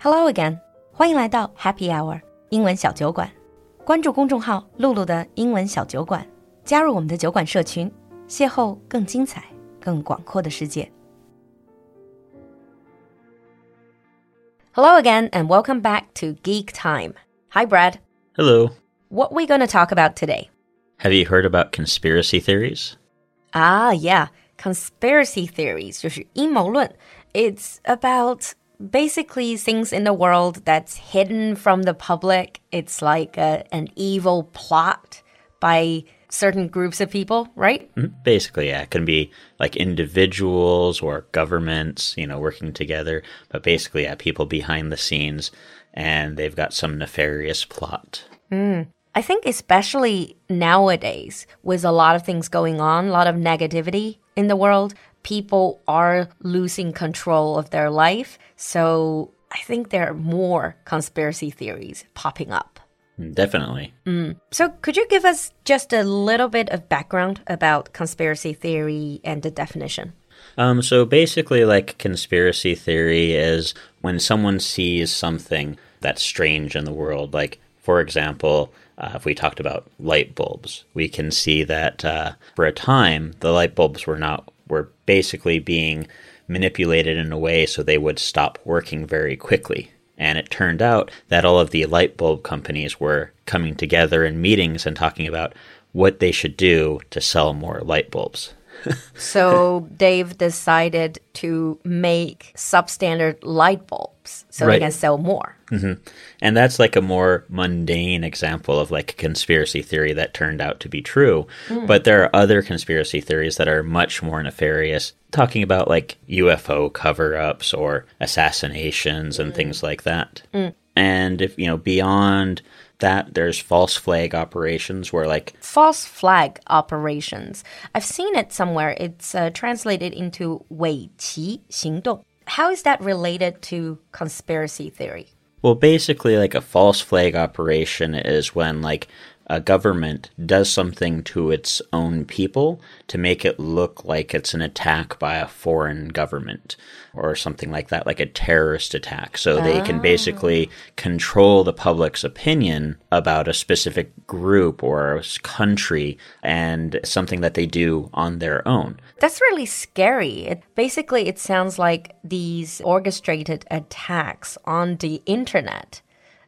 Hello again，欢迎来到 Happy Hour 英文小酒馆。关注公众号“露露的英文小酒馆”，加入我们的酒馆社群，邂逅更精彩、更广阔的世界。Hello again, and welcome back to Geek Time. Hi, Brad. Hello. What we going to talk about today? Have you heard about conspiracy theories? Ah, yeah, conspiracy theories 就是阴谋论. It's about basically things in the world that's hidden from the public. It's like a, an evil plot by certain groups of people, right? Mhm. Basically, yeah, it can be like individuals or governments, you know, working together. But basically, yeah, people behind the scenes and they've got some nefarious plot. I think especially nowadays with a lot of things going on, a lot of negativity in the world, people are losing control of their life. So I think there are more conspiracy theories popping up. Definitely. So could you give us just a little bit of background about conspiracy theory and the definition? Um, so basically, like conspiracy theory is when someone sees something that's strange in the world. Like, for example, uh, if we talked about light bulbs, we can see that uh, for a time the light bulbs were not were basically being manipulated in a way so they would stop working very quickly. And it turned out that all of the light bulb companies were coming together in meetings and talking about what they should do to sell more light bulbs. So they've decided to make substandard light bulbs so they can sell more. Mm-hmm. And that's like a more mundane example of like a conspiracy theory that turned out to be true. Mm. But there are other conspiracy theories that are much more nefarious, talking about like UFO cover ups or assassinations and mm. things like that. Mm. And if, you know, beyond that, there's false flag operations where like false flag operations. I've seen it somewhere. It's uh, translated into 伪旗行动. How is that related to conspiracy theory? Well, basically, like a false flag operation is when, like, a government does something to its own people to make it look like it's an attack by a foreign government or something like that, like a terrorist attack. So they can ah. basically control the public's opinion about a specific group or country and something that they do on their own. That's really scary. It, basically, it sounds like these orchestrated attacks on the internet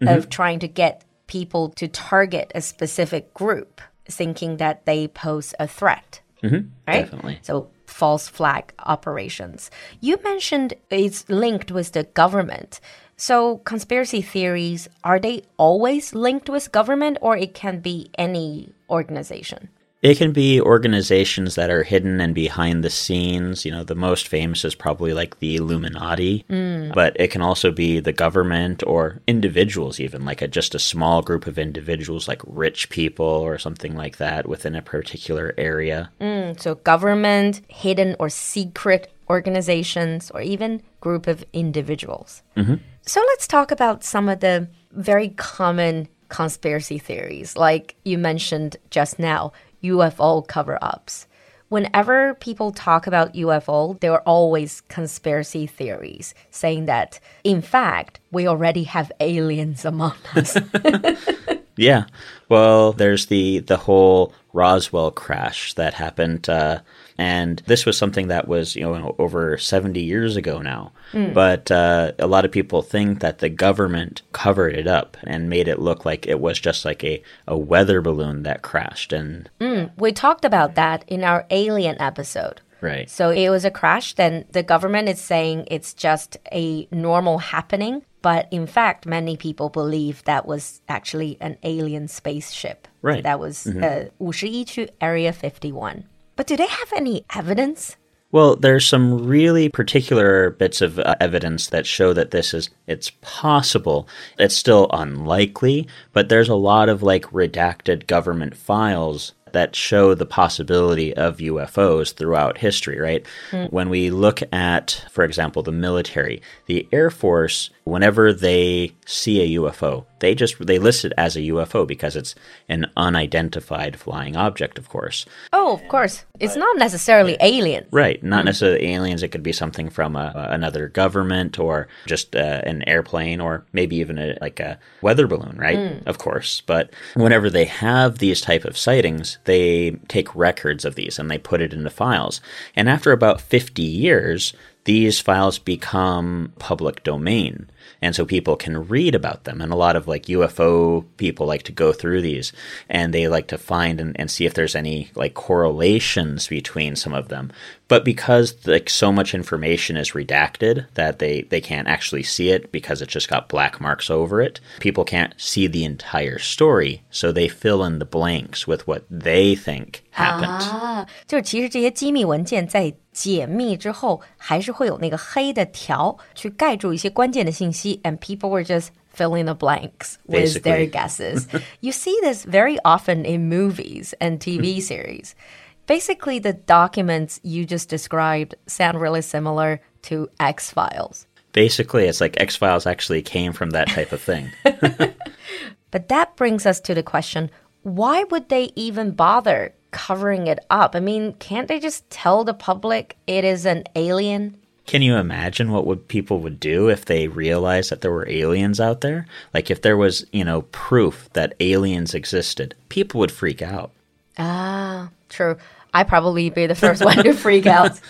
of mm-hmm. trying to get people to target a specific group, thinking that they pose a threat. Mm-hmm. right? definitely. So false flag operations. You mentioned it's linked with the government. So conspiracy theories are they always linked with government or it can be any organization? It can be organizations that are hidden and behind the scenes. You know, the most famous is probably like the Illuminati, mm. but it can also be the government or individuals, even like a, just a small group of individuals, like rich people or something like that within a particular area. Mm, so government, hidden or secret organizations, or even group of individuals. Mm-hmm. So let's talk about some of the very common conspiracy theories, like you mentioned just now, UFO cover-ups. Whenever people talk about UFO, there are always conspiracy theories saying that, in fact, we already have aliens among us. Yeah. Well, there's the the whole Roswell crash that happened, uh, and this was something that was you know over 70 years ago now. But uh, a lot of people think that the government covered it up and made it look like it was just like a, a weather balloon that crashed. And we talked about that in our alien episode. right, So it was a crash. Then the government is saying it's just a normal happening. But in fact, many people believe that was actually an alien spaceship. Right. That was uh, 51区 Area 51. But do they have any evidence? Well, there's some really particular bits of uh, evidence that show that this is it's possible. It's still unlikely, but there's a lot of like redacted government files that show the possibility of UFOs throughout history, right? When we look at, for example, the military, the Air Force, whenever they see a UFO, they just they list it as a UFO because it's an unidentified flying object, of course. Oh, of course. It's not necessarily alien. Right, not mm. necessarily aliens. It could be something from a, another government or just uh, an airplane or maybe even a, like a weather balloon, right? Mm. Of course. But whenever they have these type of sightings, they take records of these and they put it into files. And after about 50 years, these files become public domain and so people can read about them. And a lot of like ufo people like to go through these and they like to find and, and see if there's any like correlations between some of them. But because like so much information is redacted that they they can't actually see it because it's just got black marks over it people can't see the entire story so they fill in the blanks with what they think happened 啊，就是其实这些机密文件在解密之后，还是会有那个黑的条去盖住一些关键的信息，and people were just filling the blanks with their Basically. guesses. you see this very often in movies and TV series. Basically, the documents you just described sound really similar to X Files. basically it's like x-files actually came from that type of thing But that brings us to the question why would they even bother covering it up? I mean, can't they just tell the public it is an alien? Can you imagine what would people would do if they realized that there were aliens out there? Like if there was, you know, proof that aliens existed, people would freak out. Ah, true. I'd probably be the first one to freak out.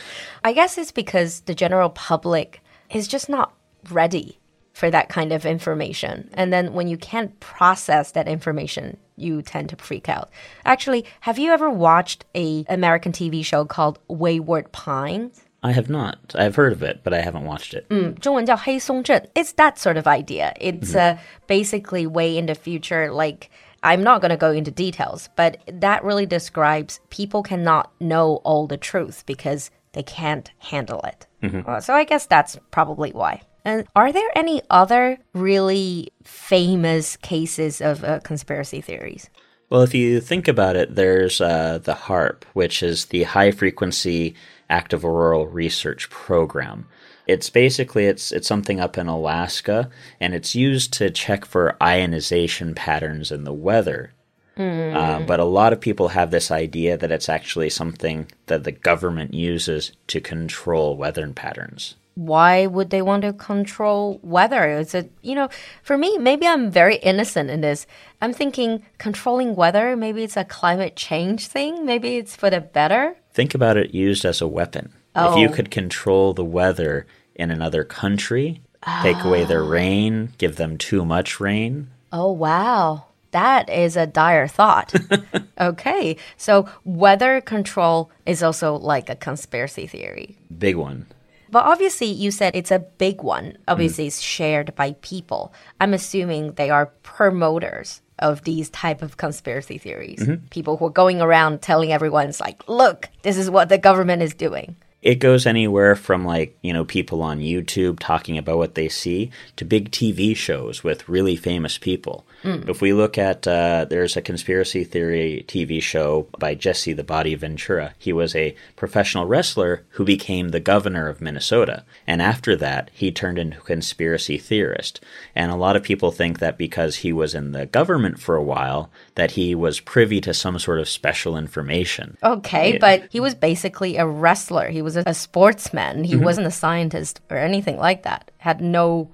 I guess it's because the general public is just not ready for that kind of information. And then when you can't process that information, you tend to freak out. Actually, have you ever watched a American TV show called Wayward Pines? I have not. I've heard of it, but I haven't watched it. 中文叫黑松镇. It's that sort of idea. It's uh, basically way in the future. Like, I'm not going to go into details, but that really describes people cannot know all the truth because they can't handle it. Uh, so I guess that's probably why. And are there any other really famous cases of uh, conspiracy theories? Well, if you think about it, there's uh, the HAARP, which is the High Frequency Active Auroral Research Program. It's basically it's it's something up in Alaska, and it's used to check for ionization patterns in the weather. Uh, but a lot of people have this idea that it's actually something that the government uses to control weather patterns. Why would they want to control weather? Is it, you know, for me, maybe I'm very innocent in this. I'm thinking controlling weather, maybe it's a climate change thing, maybe it's for the better. Think about it used as a weapon. Oh. If you Oh. could control the weather in another country, take away their ah. rain, give them too much rain, Oh, wow. That is a dire thought. okay. So weather control is also like a conspiracy theory. big one. But obviously, you said it's a big one. Obviously, it's shared by people. I'm assuming they are promoters of these type of conspiracy theories. Mm-hmm. People who are going around telling everyone, it's like, look, this is what the government is doing. It goes anywhere from like, you know, people on YouTube talking about what they see to big TV shows with really famous people. If we look at, uh, there's a conspiracy theory TV show by Jesse the Body Ventura. He was a professional wrestler who became the governor of Minnesota. And after that, he turned into a conspiracy theorist. And a lot of people think that because he was in the government for a while, that he was privy to some sort of special information. Okay, but he was basically a wrestler. He was a, a sportsman. He wasn't a scientist or anything like that. Had no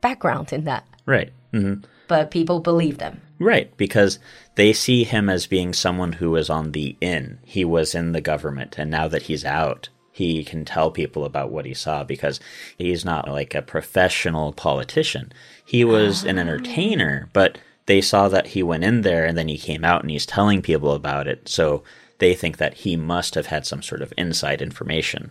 background in that. Right. hmm But people believed him. Right, because they see him as being someone who was on the in. He was in the government, and now that he's out, he can tell people about what he saw because he's not like a professional politician. He was an entertainer, but they saw that he went in there and then he came out and he's telling people about it. So they think that he must have had some sort of inside information.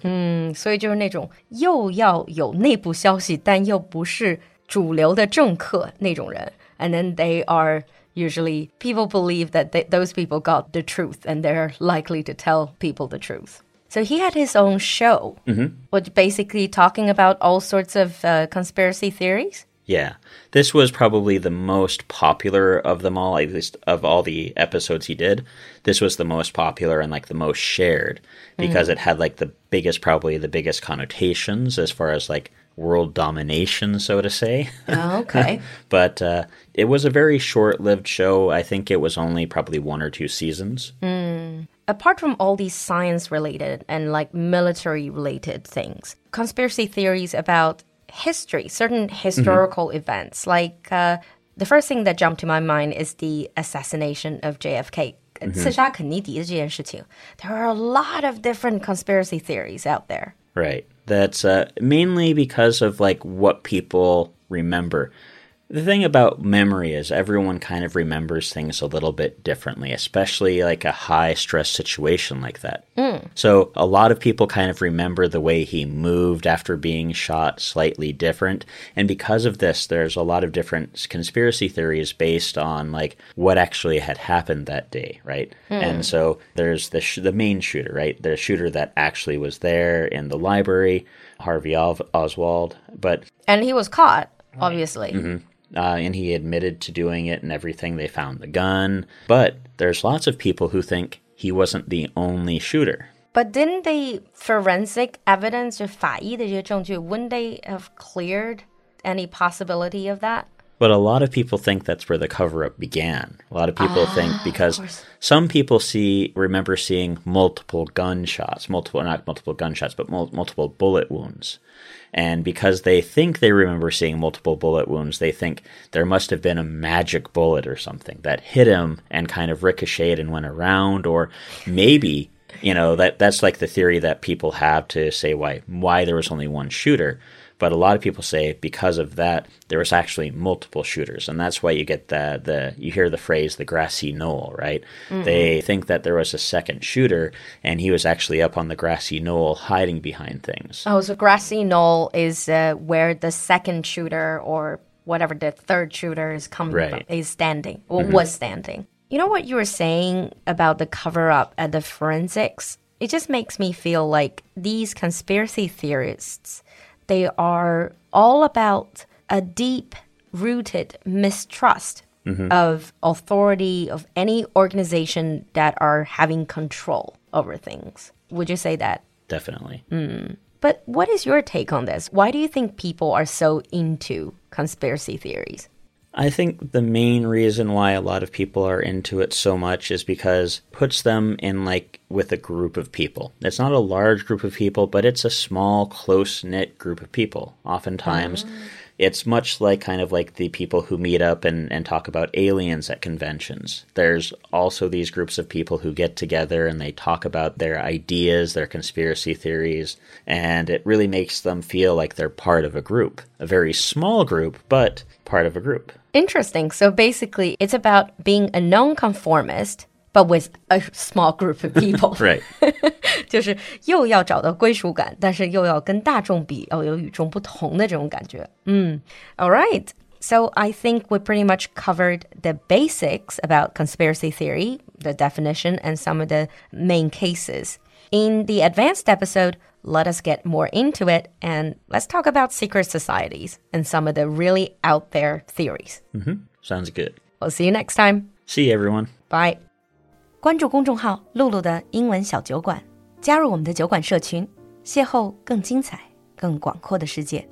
所以就是那种又要有内部消息，但又不是主流的政客那种人。And then they are usually people believe that they, those people got the truth and they're likely to tell people the truth. So he had his own show, which basically talking about all sorts of uh, conspiracy theories. Yeah. This was probably the most popular of them all, at least of all the episodes he did. This was the most popular and like the most shared because it had like the biggest, probably the biggest connotations as far as like world domination, so to say. Oh, okay. but uh, it was a very short lived show. I think it was only probably one or two seasons. Apart from all these science related and like military related things, conspiracy theories about history, certain mm-hmm. historical mm-hmm. events. Like uh, the first thing that jumped to my mind is the assassination of JFK. Mm-hmm. There are a lot of different conspiracy theories out there. Right. That's uh, mainly because of like what people remember. The thing about memory is everyone kind of remembers things a little bit differently, especially like a high stress situation like that. Mm. So a lot of people kind of remember the way he moved after being shot slightly different. And because of this, there's a lot of different conspiracy theories based on like what actually had happened that day, right? Hmm. And so there's the sh- the main shooter, right? The shooter that actually was there in the library, Harvey Ov- Oswald, but And he was caught, obviously. Mm-hmm uh, and he admitted to doing it and everything. They found the gun, but there's lots of people who think he wasn't the only shooter. But didn't they forensic evidence 就法医的这些证据 wouldn't they have cleared any possibility of that? But a lot of people think that's where the cover up began. A lot of people think ah, because some people see remember seeing multiple gunshots, multiple not multiple gunshots, but mul- multiple bullet wounds. And because they think they remember seeing multiple bullet wounds, they think there must have been a magic bullet or something that hit him and kind of ricocheted and went around, or maybe you know that that's like the theory that people have to say why why there was only one shooter. But a lot of people say because of that there was actually multiple shooters, and that's why you get the the you hear the phrase the grassy knoll, right? They think that there was a second shooter, and he was actually up on the grassy knoll hiding behind things. Oh, so grassy knoll is uh, where the second shooter or whatever the third shooter is coming Right. from, is standing or was standing. You know what you were saying about the cover up and the forensics? It just makes me feel like these conspiracy theorists, they are all about a deep rooted mistrust mm-hmm. of authority of any organization that are having control over things. Would you say that? Definitely. Mm. But what is your take on this? Why do you think people are so into conspiracy theories? I think the main reason why a lot of people are into it so much is because it puts them in like with a group of people. It's not a large group of people, but it's a small, close knit group of people. Oftentimes, oh. It's much like kind of like the people who meet up and, and talk about aliens at conventions. There's also these groups of people who get together and they talk about their ideas, their conspiracy theories, and it really makes them feel like they're part of a group. A very small group, but part of a group. Interesting. So basically, it's about being a nonconformist, but with a small group of people. Right. 就是又要找到归属感，但是又要跟大众比，要有与众不同的这种感觉。嗯，All right. So I think we pretty much covered the basics about conspiracy theory, the definition, and some of the main cases. In the advanced episode, let us get more into it and let's talk about secret societies and some of the really out there theories. Sounds good. We'll see you next time. See you, everyone. Bye. 关注公众号“露露的英文小酒馆”，加入我们的酒馆社群，邂逅更精彩、更广阔的世界。